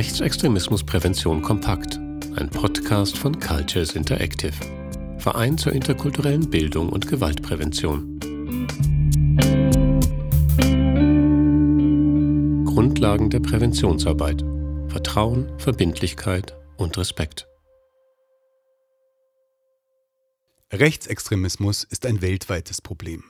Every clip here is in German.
Rechtsextremismusprävention kompakt, ein Podcast von Cultures Interactive, Verein zur interkulturellen Bildung und Gewaltprävention. Grundlagen der Präventionsarbeit. Vertrauen, Verbindlichkeit und Respekt. Rechtsextremismus ist ein weltweites Problem.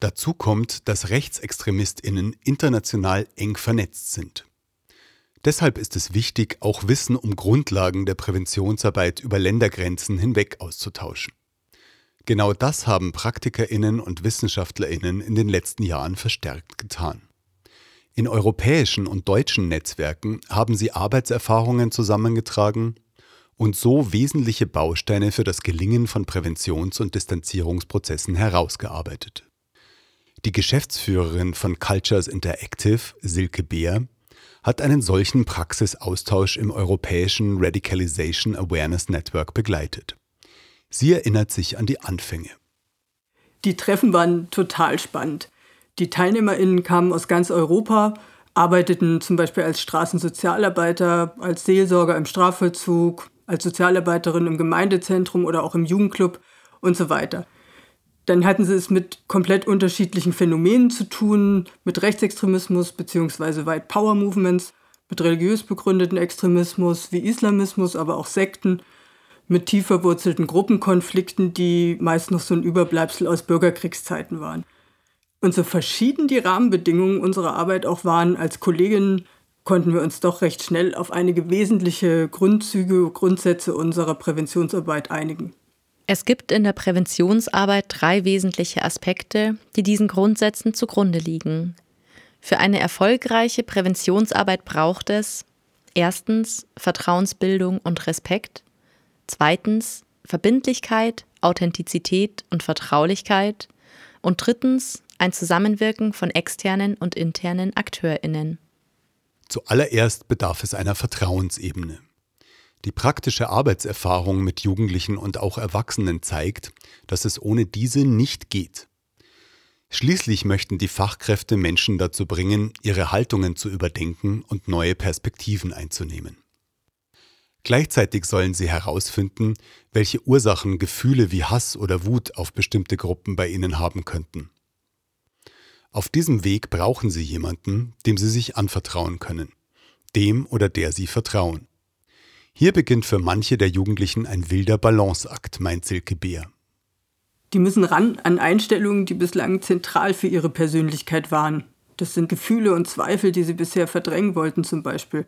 Dazu kommt, dass Rechtsextremistinnen international eng vernetzt sind. Deshalb ist es wichtig, auch Wissen um Grundlagen der Präventionsarbeit über Ländergrenzen hinweg auszutauschen. Genau das haben Praktikerinnen und Wissenschaftlerinnen in den letzten Jahren verstärkt getan. In europäischen und deutschen Netzwerken haben sie Arbeitserfahrungen zusammengetragen und so wesentliche Bausteine für das Gelingen von Präventions- und Distanzierungsprozessen herausgearbeitet. Die Geschäftsführerin von Cultures Interactive, Silke Beer, hat einen solchen Praxisaustausch im europäischen Radicalization Awareness Network begleitet. Sie erinnert sich an die Anfänge. Die Treffen waren total spannend. Die TeilnehmerInnen kamen aus ganz Europa, arbeiteten zum Beispiel als Straßensozialarbeiter, als Seelsorger im Strafvollzug, als Sozialarbeiterin im Gemeindezentrum oder auch im Jugendclub und so weiter. Dann hatten sie es mit komplett unterschiedlichen Phänomenen zu tun, mit Rechtsextremismus bzw. White Power Movements, mit religiös begründeten Extremismus wie Islamismus, aber auch Sekten, mit tief verwurzelten Gruppenkonflikten, die meist noch so ein Überbleibsel aus Bürgerkriegszeiten waren. Und so verschieden die Rahmenbedingungen unserer Arbeit auch waren, als Kolleginnen konnten wir uns doch recht schnell auf einige wesentliche Grundzüge, Grundsätze unserer Präventionsarbeit einigen. Es gibt in der Präventionsarbeit drei wesentliche Aspekte, die diesen Grundsätzen zugrunde liegen. Für eine erfolgreiche Präventionsarbeit braucht es erstens Vertrauensbildung und Respekt, zweitens Verbindlichkeit, Authentizität und Vertraulichkeit und drittens ein Zusammenwirken von externen und internen Akteurinnen. Zuallererst bedarf es einer Vertrauensebene. Die praktische Arbeitserfahrung mit Jugendlichen und auch Erwachsenen zeigt, dass es ohne diese nicht geht. Schließlich möchten die Fachkräfte Menschen dazu bringen, ihre Haltungen zu überdenken und neue Perspektiven einzunehmen. Gleichzeitig sollen sie herausfinden, welche Ursachen Gefühle wie Hass oder Wut auf bestimmte Gruppen bei ihnen haben könnten. Auf diesem Weg brauchen sie jemanden, dem sie sich anvertrauen können, dem oder der sie vertrauen. Hier beginnt für manche der Jugendlichen ein wilder Balanceakt, meint Silke Beer. Die müssen ran an Einstellungen, die bislang zentral für ihre Persönlichkeit waren. Das sind Gefühle und Zweifel, die sie bisher verdrängen wollten zum Beispiel.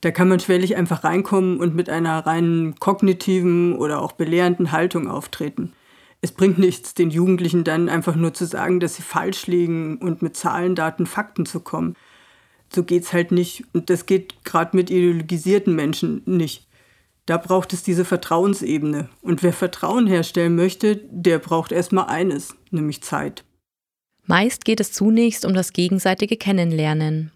Da kann man schwerlich einfach reinkommen und mit einer reinen kognitiven oder auch belehrenden Haltung auftreten. Es bringt nichts, den Jugendlichen dann einfach nur zu sagen, dass sie falsch liegen und mit Zahlen, Daten, Fakten zu kommen so geht's halt nicht. Und das geht gerade mit ideologisierten Menschen nicht. Da braucht es diese Vertrauensebene. Und wer Vertrauen herstellen möchte, der braucht erstmal eines, nämlich Zeit. Meist geht es zunächst um das gegenseitige Kennenlernen.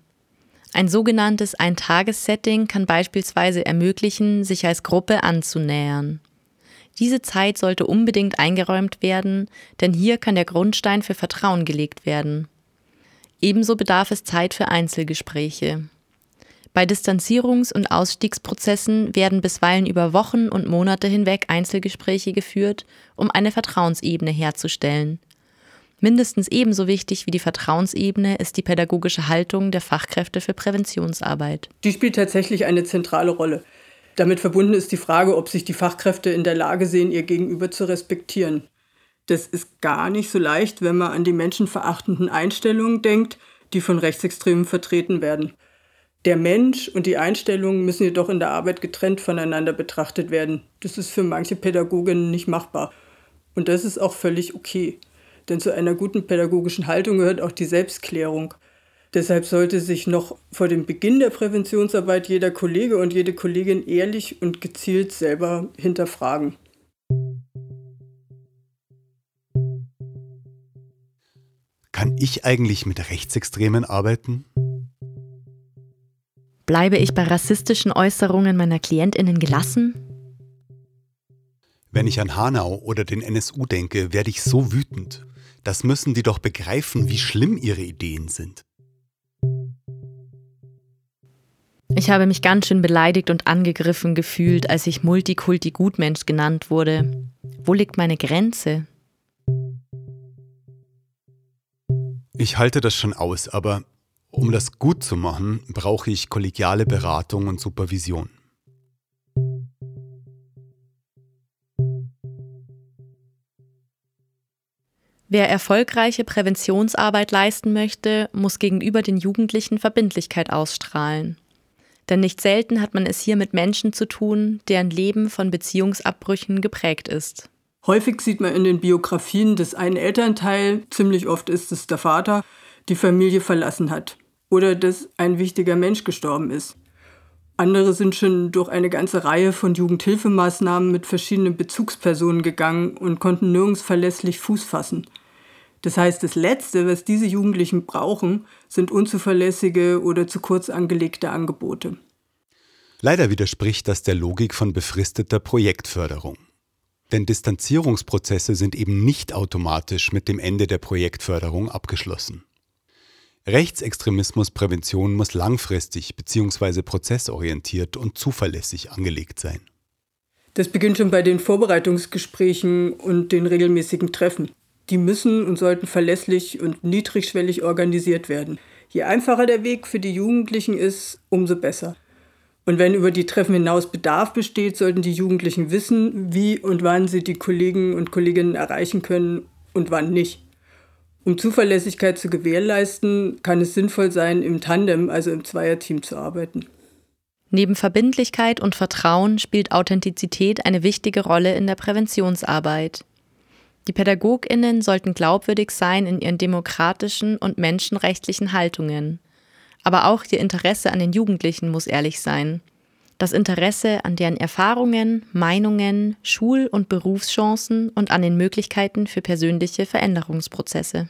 Ein sogenanntes Eintagessetting kann beispielsweise ermöglichen, sich als Gruppe anzunähern. Diese Zeit sollte unbedingt eingeräumt werden, denn hier kann der Grundstein für Vertrauen gelegt werden. Ebenso bedarf es Zeit für Einzelgespräche. Bei Distanzierungs- und Ausstiegsprozessen werden bisweilen über Wochen und Monate hinweg Einzelgespräche geführt, um eine Vertrauensebene herzustellen. Mindestens ebenso wichtig wie die Vertrauensebene ist die pädagogische Haltung der Fachkräfte für Präventionsarbeit. Die spielt tatsächlich eine zentrale Rolle. Damit verbunden ist die Frage, ob sich die Fachkräfte in der Lage sehen, ihr Gegenüber zu respektieren. Das ist gar nicht so leicht, wenn man an die menschenverachtenden Einstellungen denkt, die von Rechtsextremen vertreten werden. Der Mensch und die Einstellungen müssen jedoch in der Arbeit getrennt voneinander betrachtet werden. Das ist für manche Pädagoginnen nicht machbar. Und das ist auch völlig okay. Denn zu einer guten pädagogischen Haltung gehört auch die Selbstklärung. Deshalb sollte sich noch vor dem Beginn der Präventionsarbeit jeder Kollege und jede Kollegin ehrlich und gezielt selber hinterfragen. Kann ich eigentlich mit Rechtsextremen arbeiten? Bleibe ich bei rassistischen Äußerungen meiner Klientinnen gelassen? Wenn ich an Hanau oder den NSU denke, werde ich so wütend. Das müssen die doch begreifen, wie schlimm ihre Ideen sind. Ich habe mich ganz schön beleidigt und angegriffen gefühlt, als ich Multikulti-Gutmensch genannt wurde. Wo liegt meine Grenze? Ich halte das schon aus, aber um das gut zu machen, brauche ich kollegiale Beratung und Supervision. Wer erfolgreiche Präventionsarbeit leisten möchte, muss gegenüber den Jugendlichen Verbindlichkeit ausstrahlen. Denn nicht selten hat man es hier mit Menschen zu tun, deren Leben von Beziehungsabbrüchen geprägt ist. Häufig sieht man in den Biografien des einen Elternteil, ziemlich oft ist es der Vater, die Familie verlassen hat oder dass ein wichtiger Mensch gestorben ist. Andere sind schon durch eine ganze Reihe von Jugendhilfemaßnahmen mit verschiedenen Bezugspersonen gegangen und konnten nirgends verlässlich Fuß fassen. Das heißt, das Letzte, was diese Jugendlichen brauchen, sind unzuverlässige oder zu kurz angelegte Angebote. Leider widerspricht das der Logik von befristeter Projektförderung. Denn Distanzierungsprozesse sind eben nicht automatisch mit dem Ende der Projektförderung abgeschlossen. Rechtsextremismusprävention muss langfristig bzw. prozessorientiert und zuverlässig angelegt sein. Das beginnt schon bei den Vorbereitungsgesprächen und den regelmäßigen Treffen. Die müssen und sollten verlässlich und niedrigschwellig organisiert werden. Je einfacher der Weg für die Jugendlichen ist, umso besser. Und wenn über die Treffen hinaus Bedarf besteht, sollten die Jugendlichen wissen, wie und wann sie die Kollegen und Kolleginnen erreichen können und wann nicht. Um Zuverlässigkeit zu gewährleisten, kann es sinnvoll sein, im Tandem, also im Zweierteam zu arbeiten. Neben Verbindlichkeit und Vertrauen spielt Authentizität eine wichtige Rolle in der Präventionsarbeit. Die Pädagoginnen sollten glaubwürdig sein in ihren demokratischen und menschenrechtlichen Haltungen. Aber auch ihr Interesse an den Jugendlichen muss ehrlich sein. Das Interesse an deren Erfahrungen, Meinungen, Schul- und Berufschancen und an den Möglichkeiten für persönliche Veränderungsprozesse.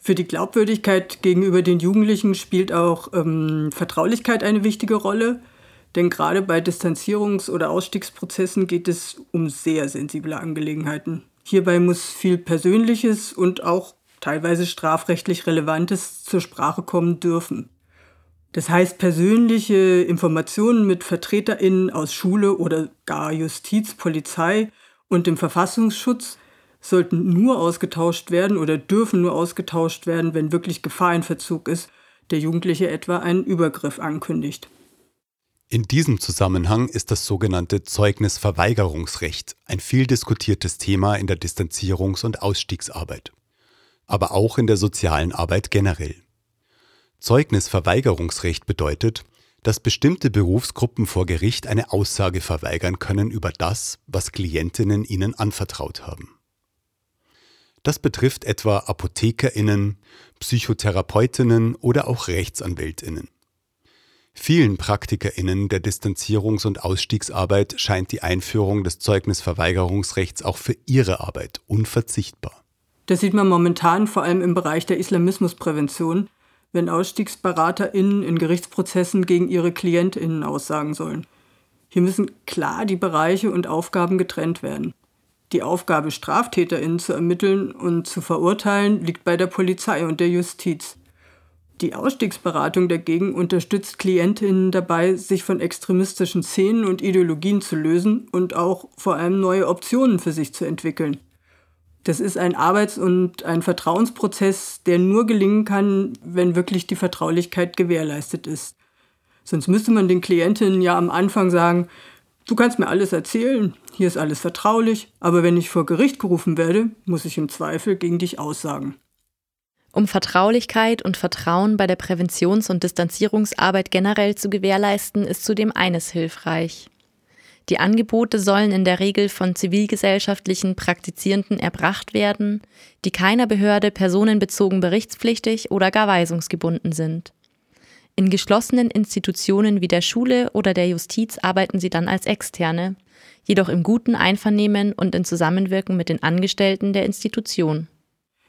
Für die Glaubwürdigkeit gegenüber den Jugendlichen spielt auch ähm, Vertraulichkeit eine wichtige Rolle. Denn gerade bei Distanzierungs- oder Ausstiegsprozessen geht es um sehr sensible Angelegenheiten. Hierbei muss viel Persönliches und auch teilweise strafrechtlich Relevantes zur Sprache kommen dürfen. Das heißt, persönliche Informationen mit VertreterInnen aus Schule oder gar Justiz, Polizei und dem Verfassungsschutz sollten nur ausgetauscht werden oder dürfen nur ausgetauscht werden, wenn wirklich Gefahr in Verzug ist, der Jugendliche etwa einen Übergriff ankündigt. In diesem Zusammenhang ist das sogenannte Zeugnisverweigerungsrecht ein viel diskutiertes Thema in der Distanzierungs- und Ausstiegsarbeit, aber auch in der sozialen Arbeit generell. Zeugnisverweigerungsrecht bedeutet, dass bestimmte Berufsgruppen vor Gericht eine Aussage verweigern können über das, was Klientinnen ihnen anvertraut haben. Das betrifft etwa Apothekerinnen, Psychotherapeutinnen oder auch Rechtsanwältinnen. Vielen Praktikerinnen der Distanzierungs- und Ausstiegsarbeit scheint die Einführung des Zeugnisverweigerungsrechts auch für ihre Arbeit unverzichtbar. Das sieht man momentan vor allem im Bereich der Islamismusprävention, wenn AusstiegsberaterInnen in Gerichtsprozessen gegen ihre KlientInnen aussagen sollen. Hier müssen klar die Bereiche und Aufgaben getrennt werden. Die Aufgabe, StraftäterInnen zu ermitteln und zu verurteilen, liegt bei der Polizei und der Justiz. Die Ausstiegsberatung dagegen unterstützt KlientInnen dabei, sich von extremistischen Szenen und Ideologien zu lösen und auch vor allem neue Optionen für sich zu entwickeln. Das ist ein Arbeits- und ein Vertrauensprozess, der nur gelingen kann, wenn wirklich die Vertraulichkeit gewährleistet ist. Sonst müsste man den Klientinnen ja am Anfang sagen, Du kannst mir alles erzählen, hier ist alles vertraulich, aber wenn ich vor Gericht gerufen werde, muss ich im Zweifel gegen dich aussagen. Um Vertraulichkeit und Vertrauen bei der Präventions- und Distanzierungsarbeit generell zu gewährleisten, ist zudem eines hilfreich. Die Angebote sollen in der Regel von zivilgesellschaftlichen Praktizierenden erbracht werden, die keiner Behörde personenbezogen berichtspflichtig oder gar weisungsgebunden sind. In geschlossenen Institutionen wie der Schule oder der Justiz arbeiten sie dann als Externe, jedoch im guten Einvernehmen und in Zusammenwirken mit den Angestellten der Institution.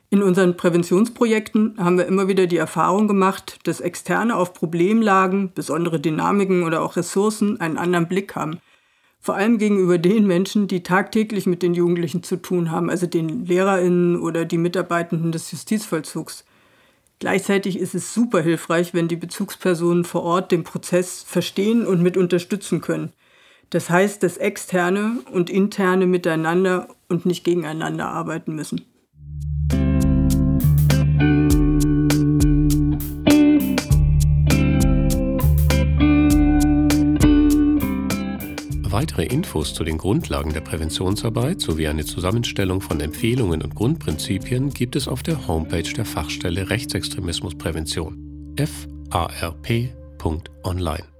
In unseren Präventionsprojekten haben wir immer wieder die Erfahrung gemacht, dass Externe auf Problemlagen, besondere Dynamiken oder auch Ressourcen einen anderen Blick haben. Vor allem gegenüber den Menschen, die tagtäglich mit den Jugendlichen zu tun haben, also den Lehrerinnen oder die Mitarbeitenden des Justizvollzugs. Gleichzeitig ist es super hilfreich, wenn die Bezugspersonen vor Ort den Prozess verstehen und mit unterstützen können. Das heißt, dass externe und interne miteinander und nicht gegeneinander arbeiten müssen. Weitere Infos zu den Grundlagen der Präventionsarbeit sowie eine Zusammenstellung von Empfehlungen und Grundprinzipien gibt es auf der Homepage der Fachstelle Rechtsextremismusprävention farp.online.